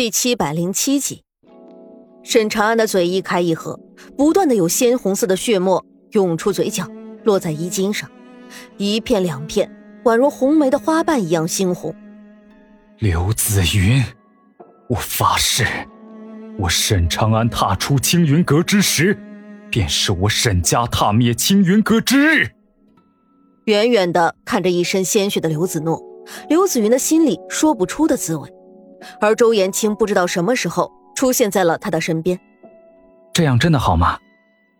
第七百零七集，沈长安的嘴一开一合，不断的有鲜红色的血沫涌出嘴角，落在衣襟上，一片两片，宛如红梅的花瓣一样猩红。刘子云，我发誓，我沈长安踏出青云阁之时，便是我沈家踏灭青云阁之日。远远的看着一身鲜血的刘子诺，刘子云的心里说不出的滋味。而周延清不知道什么时候出现在了他的身边。这样真的好吗？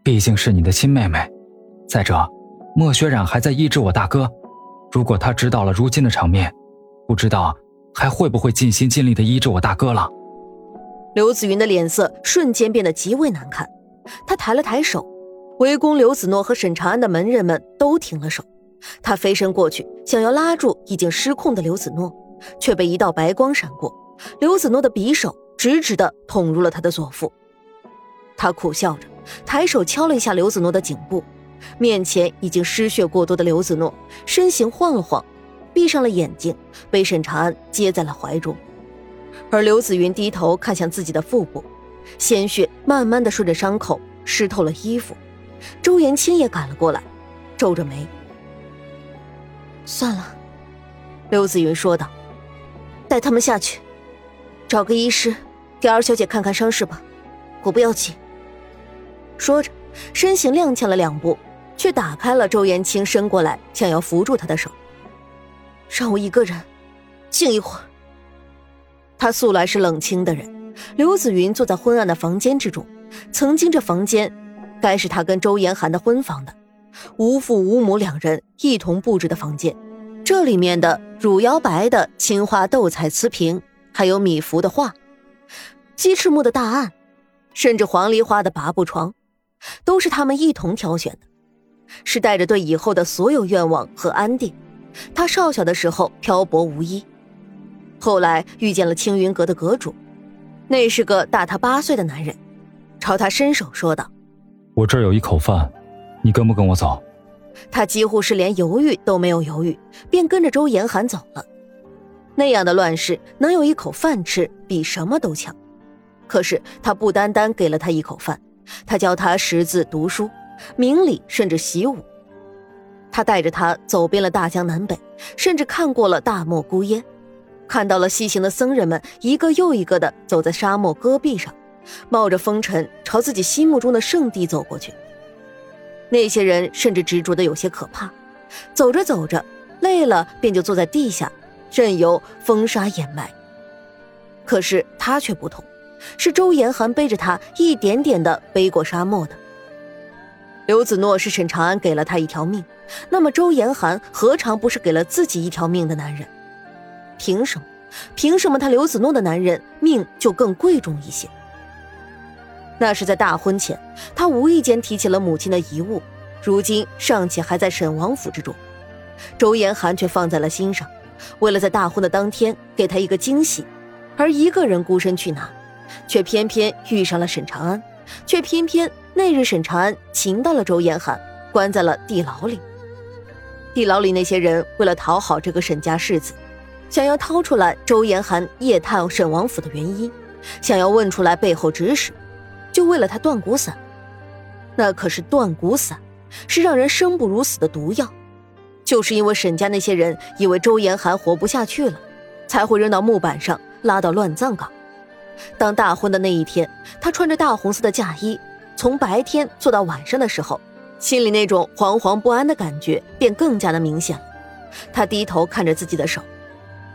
毕竟是你的亲妹妹。再者，莫雪染还在医治我大哥。如果他知道了如今的场面，不知道还会不会尽心尽力的医治我大哥了。刘子云的脸色瞬间变得极为难看，他抬了抬手，围攻刘子诺和沈长安的门人们都停了手。他飞身过去，想要拉住已经失控的刘子诺，却被一道白光闪过。刘子诺的匕首直直的捅入了他的左腹，他苦笑着，抬手敲了一下刘子诺的颈部。面前已经失血过多的刘子诺身形晃了晃，闭上了眼睛，被沈长安接在了怀中。而刘子云低头看向自己的腹部，鲜血慢慢的顺着伤口湿透了衣服。周延清也赶了过来，皱着眉：“算了。”刘子云说道，“带他们下去。”找个医师，给二小姐看看伤势吧，我不要紧。说着，身形踉跄了两步，却打开了周延清伸过来想要扶住他的手。让我一个人静一会儿。他素来是冷清的人。刘子云坐在昏暗的房间之中，曾经这房间该是他跟周延寒的婚房的，无父无母两人一同布置的房间。这里面的汝窑白的青花斗彩瓷瓶。还有米芾的画，鸡翅木的大案，甚至黄梨花的拔步床，都是他们一同挑选的，是带着对以后的所有愿望和安定。他少小的时候漂泊无依，后来遇见了青云阁的阁主，那是个大他八岁的男人，朝他伸手说道：“我这儿有一口饭，你跟不跟我走？”他几乎是连犹豫都没有犹豫，便跟着周延寒走了。那样的乱世，能有一口饭吃，比什么都强。可是他不单单给了他一口饭，他教他识字读书、明理，甚至习武。他带着他走遍了大江南北，甚至看过了大漠孤烟，看到了西行的僧人们一个又一个的走在沙漠戈壁上，冒着风尘朝自己心目中的圣地走过去。那些人甚至执着的有些可怕，走着走着累了，便就坐在地下。任由风沙掩埋。可是他却不同，是周延寒背着他一点点的背过沙漠的。刘子诺是沈长安给了他一条命，那么周延寒何尝不是给了自己一条命的男人？凭什么？凭什么他刘子诺的男人命就更贵重一些？那是在大婚前，他无意间提起了母亲的遗物，如今尚且还在沈王府之中，周延寒却放在了心上。为了在大婚的当天给他一个惊喜，而一个人孤身去拿，却偏偏遇上了沈长安，却偏偏那日沈长安擒到了周延寒，关在了地牢里。地牢里那些人为了讨好这个沈家世子，想要掏出来周延寒夜探沈王府的原因，想要问出来背后指使，就为了他断骨散。那可是断骨散，是让人生不如死的毒药。就是因为沈家那些人以为周延寒活不下去了，才会扔到木板上拉到乱葬岗。当大婚的那一天，他穿着大红色的嫁衣，从白天坐到晚上的时候，心里那种惶惶不安的感觉便更加的明显了。他低头看着自己的手，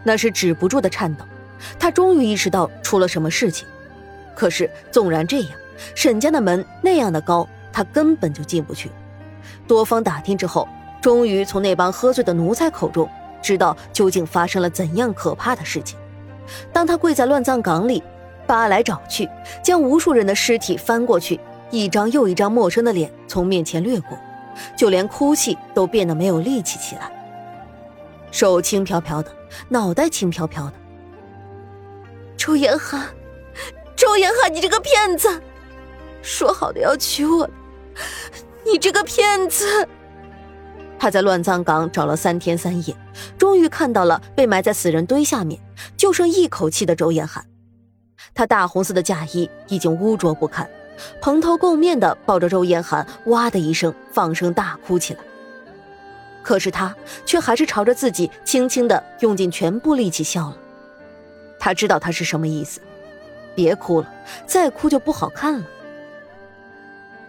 那是止不住的颤抖。他终于意识到出了什么事情。可是纵然这样，沈家的门那样的高，他根本就进不去。多方打听之后。终于从那帮喝醉的奴才口中知道究竟发生了怎样可怕的事情。当他跪在乱葬岗里，扒来找去，将无数人的尸体翻过去，一张又一张陌生的脸从面前掠过，就连哭泣都变得没有力气起来。手轻飘飘的，脑袋轻飘飘的。周延寒，周延寒，你这个骗子！说好的要娶我，你这个骗子！他在乱葬岗找了三天三夜，终于看到了被埋在死人堆下面，就剩一口气的周延寒。他大红色的嫁衣已经污浊不堪，蓬头垢面的抱着周延寒，哇的一声放声大哭起来。可是他却还是朝着自己轻轻的用尽全部力气笑了。他知道他是什么意思，别哭了，再哭就不好看了。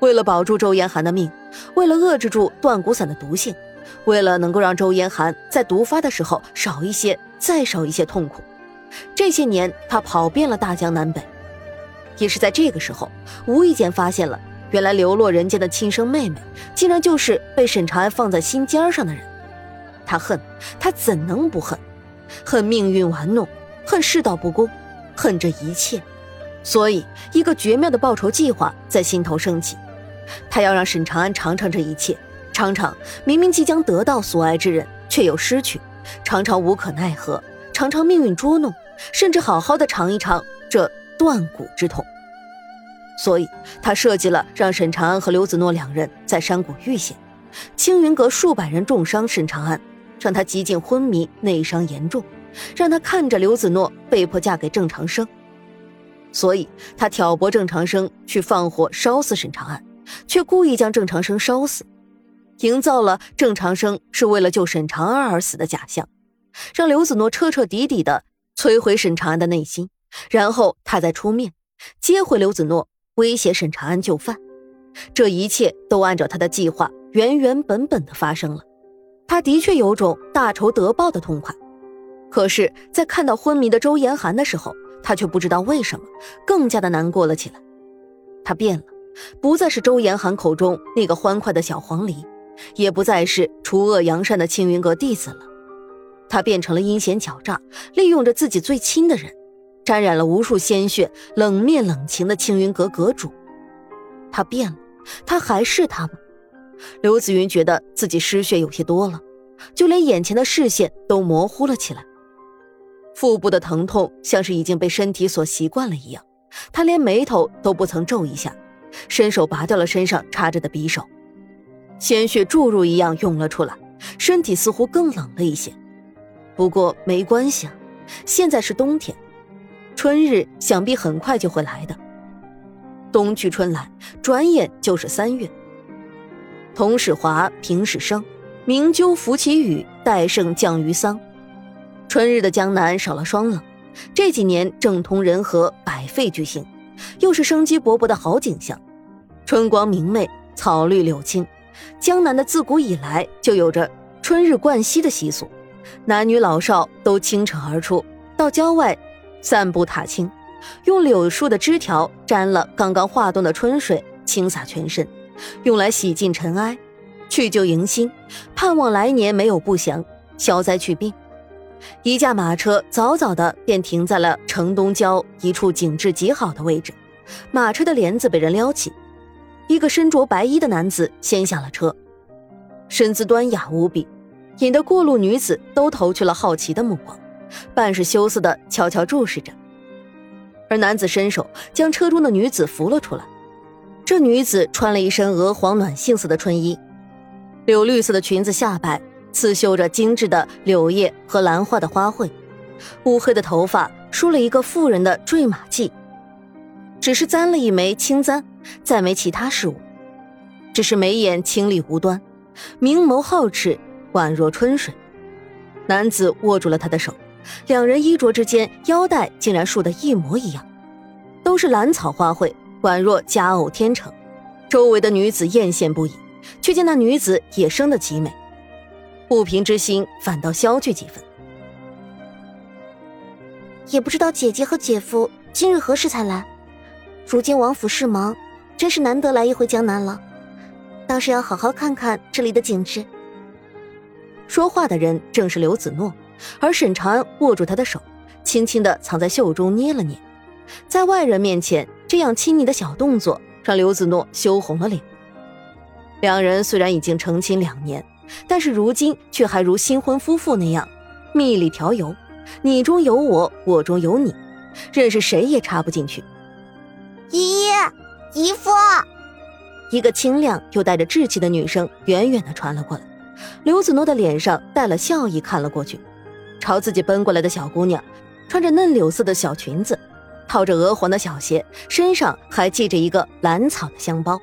为了保住周延寒的命，为了遏制住断骨散的毒性，为了能够让周延寒在毒发的时候少一些、再少一些痛苦，这些年他跑遍了大江南北。也是在这个时候，无意间发现了。原来流落人间的亲生妹妹，竟然就是被沈长安放在心尖上的人。他恨，他怎能不恨？恨命运玩弄，恨世道不公，恨这一切。所以，一个绝妙的报仇计划在心头升起。他要让沈长安尝尝这一切，尝尝明明即将得到所爱之人，却又失去；尝尝无可奈何，尝尝命运捉弄，甚至好好的尝一尝这断骨之痛。所以，他设计了让沈长安和刘子诺两人在山谷遇险，青云阁数百人重伤沈长安，让他几近昏迷，内伤严重，让他看着刘子诺被迫嫁给郑长生。所以他挑拨郑长生去放火烧死沈长安，却故意将郑长生烧死，营造了郑长生是为了救沈长安而死的假象，让刘子诺彻彻底底的摧毁沈长安的内心，然后他再出面接回刘子诺。威胁沈长安就范，这一切都按照他的计划原原本本的发生了。他的确有种大仇得报的痛快，可是，在看到昏迷的周延寒的时候，他却不知道为什么更加的难过了起来。他变了，不再是周延寒口中那个欢快的小黄鹂，也不再是除恶扬善的青云阁弟子了，他变成了阴险狡诈，利用着自己最亲的人。沾染了无数鲜血、冷面冷情的青云阁阁主，他变了，他还是他吗？刘子云觉得自己失血有些多了，就连眼前的视线都模糊了起来。腹部的疼痛像是已经被身体所习惯了一样，他连眉头都不曾皱一下，伸手拔掉了身上插着的匕首，鲜血注入一样涌了出来，身体似乎更冷了一些。不过没关系啊，现在是冬天。春日想必很快就会来的，冬去春来，转眼就是三月。同始华，平始生，明鸠拂其羽，戴胜降于桑。春日的江南少了霜冷，这几年政通人和，百废俱兴，又是生机勃勃的好景象。春光明媚，草绿柳青，江南的自古以来就有着春日灌溪的习俗，男女老少都倾城而出，到郊外。散步踏青，用柳树的枝条沾了刚刚化冻的春水，轻洒全身，用来洗尽尘埃，去旧迎新，盼望来年没有不祥，消灾去病。一架马车早早的便停在了城东郊一处景致极好的位置，马车的帘子被人撩起，一个身着白衣的男子先下了车，身姿端雅无比，引得过路女子都投去了好奇的目光。半是羞涩的悄悄注视着，而男子伸手将车中的女子扶了出来。这女子穿了一身鹅黄暖杏色的春衣，柳绿色的裙子下摆刺绣着精致的柳叶和兰花的花卉，乌黑的头发梳了一个妇人的坠马髻，只是簪了一枚青簪，再没其他事物。只是眉眼清丽无端，明眸皓齿，宛若春水。男子握住了她的手。两人衣着之间，腰带竟然竖得一模一样，都是兰草花卉，宛若佳偶天成。周围的女子艳羡不已，却见那女子也生得极美，不平之心反倒消去几分。也不知道姐姐和姐夫今日何时才来。如今王府事忙，真是难得来一回江南了，倒是要好好看看这里的景致。说话的人正是刘子诺。而沈长安握住他的手，轻轻的藏在袖中捏了捏，在外人面前这样亲昵的小动作，让刘子诺羞红了脸。两人虽然已经成亲两年，但是如今却还如新婚夫妇那样，蜜里调油，你中有我，我中有你，认识谁也插不进去。姨姨姨夫，一个清亮又带着稚气的女声远远的传了过来，刘子诺的脸上带了笑意，看了过去。朝自己奔过来的小姑娘，穿着嫩柳色的小裙子，套着鹅黄的小鞋，身上还系着一个蓝草的香包。